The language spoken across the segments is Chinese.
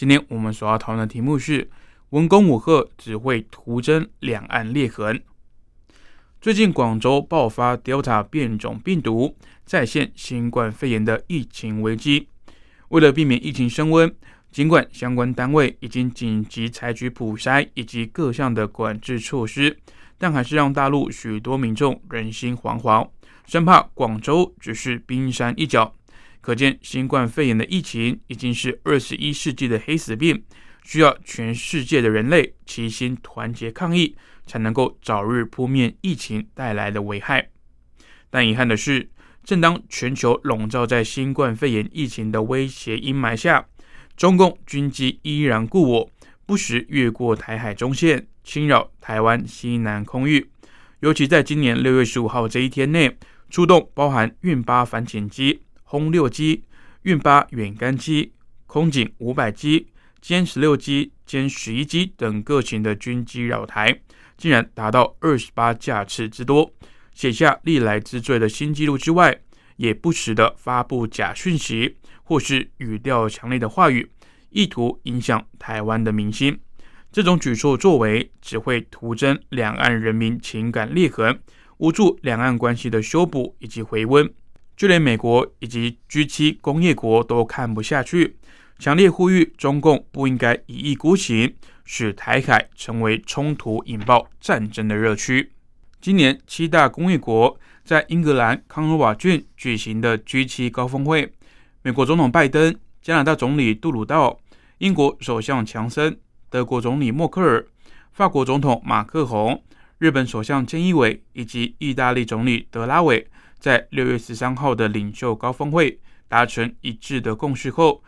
今天我们所要讨论的题目是文攻武赫只会徒增两岸裂痕。最近广州爆发 Delta 变种病毒，再现新冠肺炎的疫情危机。为了避免疫情升温，尽管相关单位已经紧急采取普筛以及各项的管制措施，但还是让大陆许多民众人心惶惶。生怕广州只是冰山一角，可见新冠肺炎的疫情已经是二十一世纪的黑死病，需要全世界的人类齐心团结抗疫，才能够早日扑灭疫情带来的危害。但遗憾的是，正当全球笼罩在新冠肺炎疫情的威胁阴霾下，中共军机依然故我，不时越过台海中线，侵扰台湾西南空域，尤其在今年六月十五号这一天内。出动包含运八反潜机、轰六机、运八远干机、空警五百机、歼十六机、歼十一机等各型的军机扰台，竟然达到二十八架次之多，写下历来之最的新纪录之外，也不时的发布假讯息或是语调强烈的话语，意图影响台湾的民心。这种举措作为，只会徒增两岸人民情感裂痕。无助两岸关系的修补以及回温，就连美国以及 G7 工业国都看不下去，强烈呼吁中共不应该一意孤行，使台海成为冲突引爆战争的热区。今年七大工业国在英格兰康罗瓦郡举行的 G7 高峰会，美国总统拜登、加拿大总理杜鲁道、英国首相强森、德国总理默克尔、法国总统马克宏。日本首相菅义伟以及意大利总理德拉韦在六月十三号的领袖高峰会达成一致的共识后，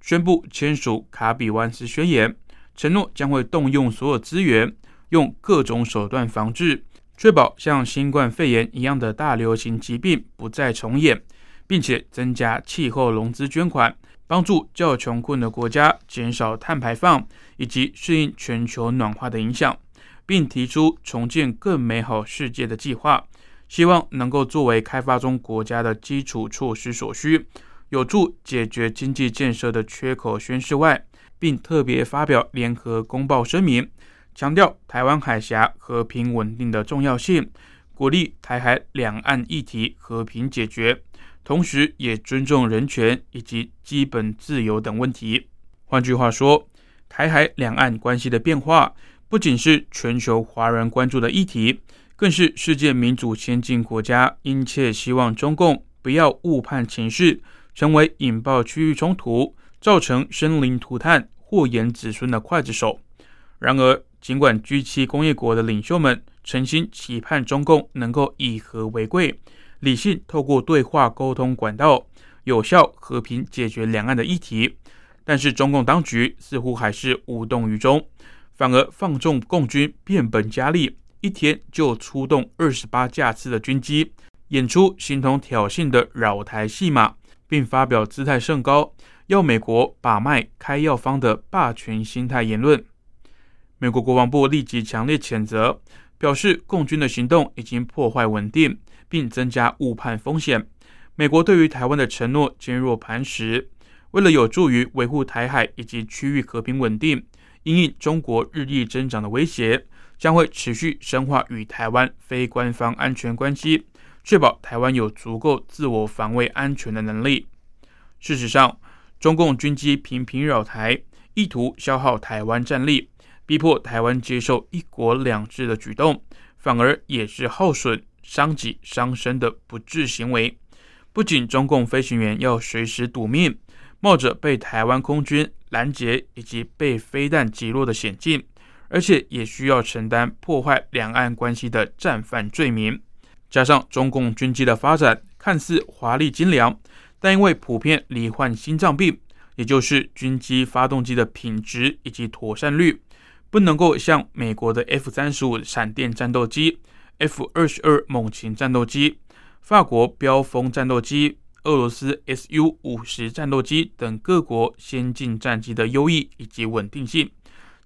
宣布签署卡比湾斯宣言，承诺将会动用所有资源，用各种手段防治，确保像新冠肺炎一样的大流行疾病不再重演，并且增加气候融资捐款，帮助较穷困的国家减少碳排放以及适应全球暖化的影响。并提出重建更美好世界的计划，希望能够作为开发中国家的基础措施所需，有助解决经济建设的缺口宣示外，并特别发表联合公报声明，强调台湾海峡和平稳定的重要性，鼓励台海两岸议题和平解决，同时也尊重人权以及基本自由等问题。换句话说，台海两岸关系的变化。不仅是全球华人关注的议题，更是世界民主先进国家殷切希望中共不要误判情势，成为引爆区域冲突、造成生灵涂炭、祸延子孙的刽子手。然而，尽管 G 七工业国的领袖们诚心期盼中共能够以和为贵，理性透过对话沟通管道，有效和平解决两岸的议题，但是中共当局似乎还是无动于衷。反而放纵共军变本加厉，一天就出动二十八架次的军机，演出形同挑衅的扰台戏码，并发表姿态甚高，要美国把脉开药方的霸权心态言论。美国国防部立即强烈谴责，表示共军的行动已经破坏稳定，并增加误判风险。美国对于台湾的承诺坚若磐石，为了有助于维护台海以及区域和平稳定。因应中国日益增长的威胁，将会持续深化与台湾非官方安全关系，确保台湾有足够自我防卫安全的能力。事实上，中共军机频频扰台，意图消耗台湾战力，逼迫台湾接受“一国两制”的举动，反而也是耗损、伤己伤身的不智行为。不仅中共飞行员要随时赌命，冒着被台湾空军。拦截以及被飞弹击落的险境，而且也需要承担破坏两岸关系的战犯罪名。加上中共军机的发展看似华丽精良，但因为普遍罹患心脏病，也就是军机发动机的品质以及妥善率，不能够像美国的 F 三十五闪电战斗机、F 二十二猛禽战斗机、法国标风战斗机、俄罗斯 Su 五十战斗机等各国先进战机的优异以及稳定性。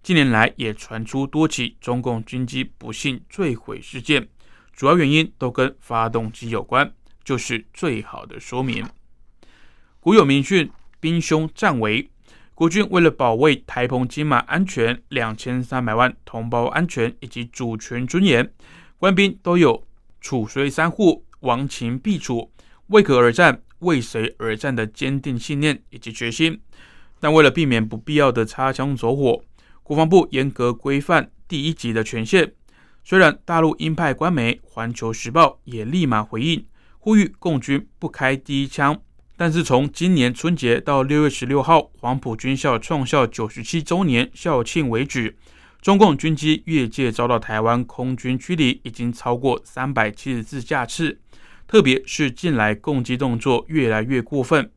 近年来也传出多起中共军机不幸坠毁事件，主要原因都跟发动机有关，就是最好的说明。古有明训。兵凶战危，国军为了保卫台澎金马安全、两千三百万同胞安全以及主权尊严，官兵都有楚虽三户，亡秦必楚，为国而战、为谁而战的坚定信念以及决心。但为了避免不必要的擦枪走火，国防部严格规范第一级的权限。虽然大陆鹰派官媒《环球时报》也立马回应，呼吁共军不开第一枪。但是从今年春节到六月十六号黄埔军校创校九十七周年校庆为止，中共军机越界遭到台湾空军驱离已经超过三百七十四架次，特别是近来攻击动作越来越过分，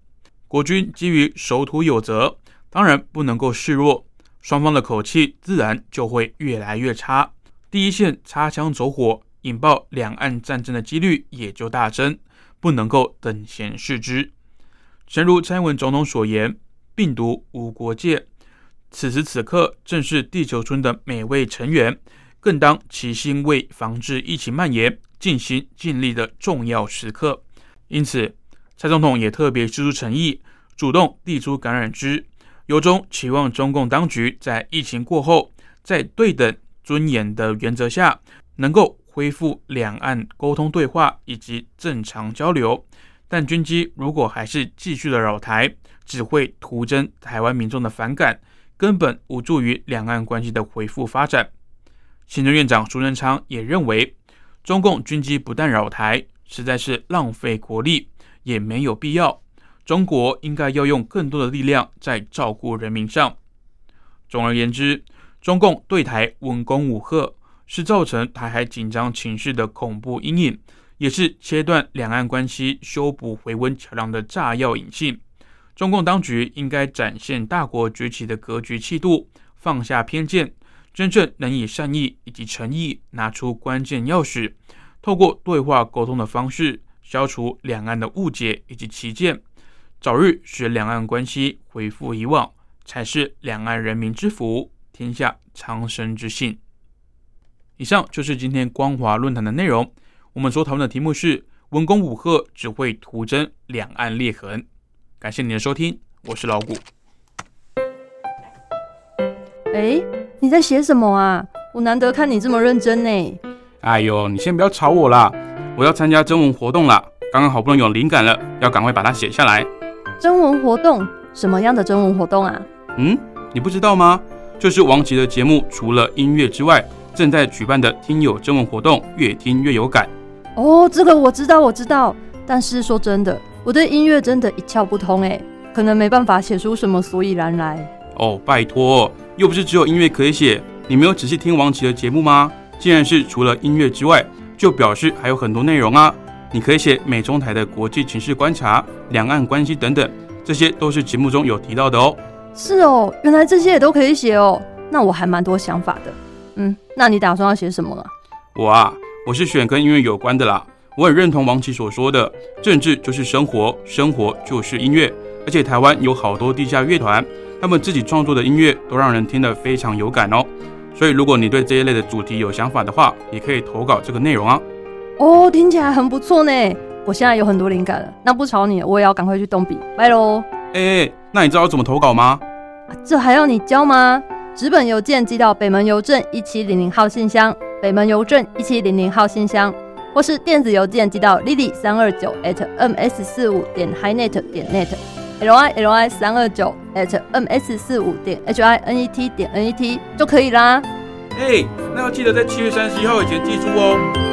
国军基于守土有责，当然不能够示弱，双方的口气自然就会越来越差，第一线擦枪走火，引爆两岸战争的几率也就大增，不能够等闲视之。诚如蔡英文总统所言，病毒无国界。此时此刻，正是地球村的每位成员更当齐心为防治疫情蔓延尽心尽力的重要时刻。因此，蔡总统也特别施出诚意，主动递出感染枝，由衷期望中共当局在疫情过后，在对等尊严的原则下，能够恢复两岸沟通对话以及正常交流。但军机如果还是继续的扰台，只会徒增台湾民众的反感，根本无助于两岸关系的恢复发展。行政院长苏贞昌也认为，中共军机不但扰台，实在是浪费国力，也没有必要。中国应该要用更多的力量在照顾人民上。总而言之，中共对台文攻武吓，是造成台海紧张情势的恐怖阴影。也是切断两岸关系、修补回温桥梁的炸药引信。中共当局应该展现大国崛起的格局气度，放下偏见，真正能以善意以及诚意拿出关键钥匙，透过对话沟通的方式，消除两岸的误解以及歧见，早日使两岸关系恢复以往，才是两岸人民之福，天下苍生之幸。以上就是今天光华论坛的内容。我们所讨论的题目是“文攻武赫只会徒增两岸裂痕”。感谢你的收听，我是老谷。哎，你在写什么啊？我难得看你这么认真呢。哎呦，你先不要吵我啦！我要参加征文活动啦，刚刚好不容易有灵感了，要赶快把它写下来。征文活动？什么样的征文活动啊？嗯，你不知道吗？就是王琦的节目，除了音乐之外，正在举办的听友征文活动，越听越有感。哦，这个我知道，我知道。但是说真的，我对音乐真的一窍不通哎，可能没办法写出什么所以然来。哦，拜托，又不是只有音乐可以写。你没有仔细听王琦的节目吗？既然是除了音乐之外，就表示还有很多内容啊。你可以写美中台的国际情势观察、两岸关系等等，这些都是节目中有提到的哦。是哦，原来这些也都可以写哦。那我还蛮多想法的。嗯，那你打算要写什么啊？我啊。我是选跟音乐有关的啦，我很认同王琦所说的，政治就是生活，生活就是音乐。而且台湾有好多地下乐团，他们自己创作的音乐都让人听得非常有感哦。所以如果你对这一类的主题有想法的话，也可以投稿这个内容啊。哦，听起来很不错呢。我现在有很多灵感了，那不吵你，我也要赶快去动笔，拜喽。哎，那你知道怎么投稿吗？这还要你教吗？纸本邮件寄到北门邮政一七零零号信箱。北门邮政一七零零号信箱，或是电子邮件寄到 lily 三二九 at ms 四五点 highnet 点 net，l i l i 三二九 at ms 四五点 h i n e t 点 n e t 就可以啦。哎，那要记得在七月三十一号以前寄出哦。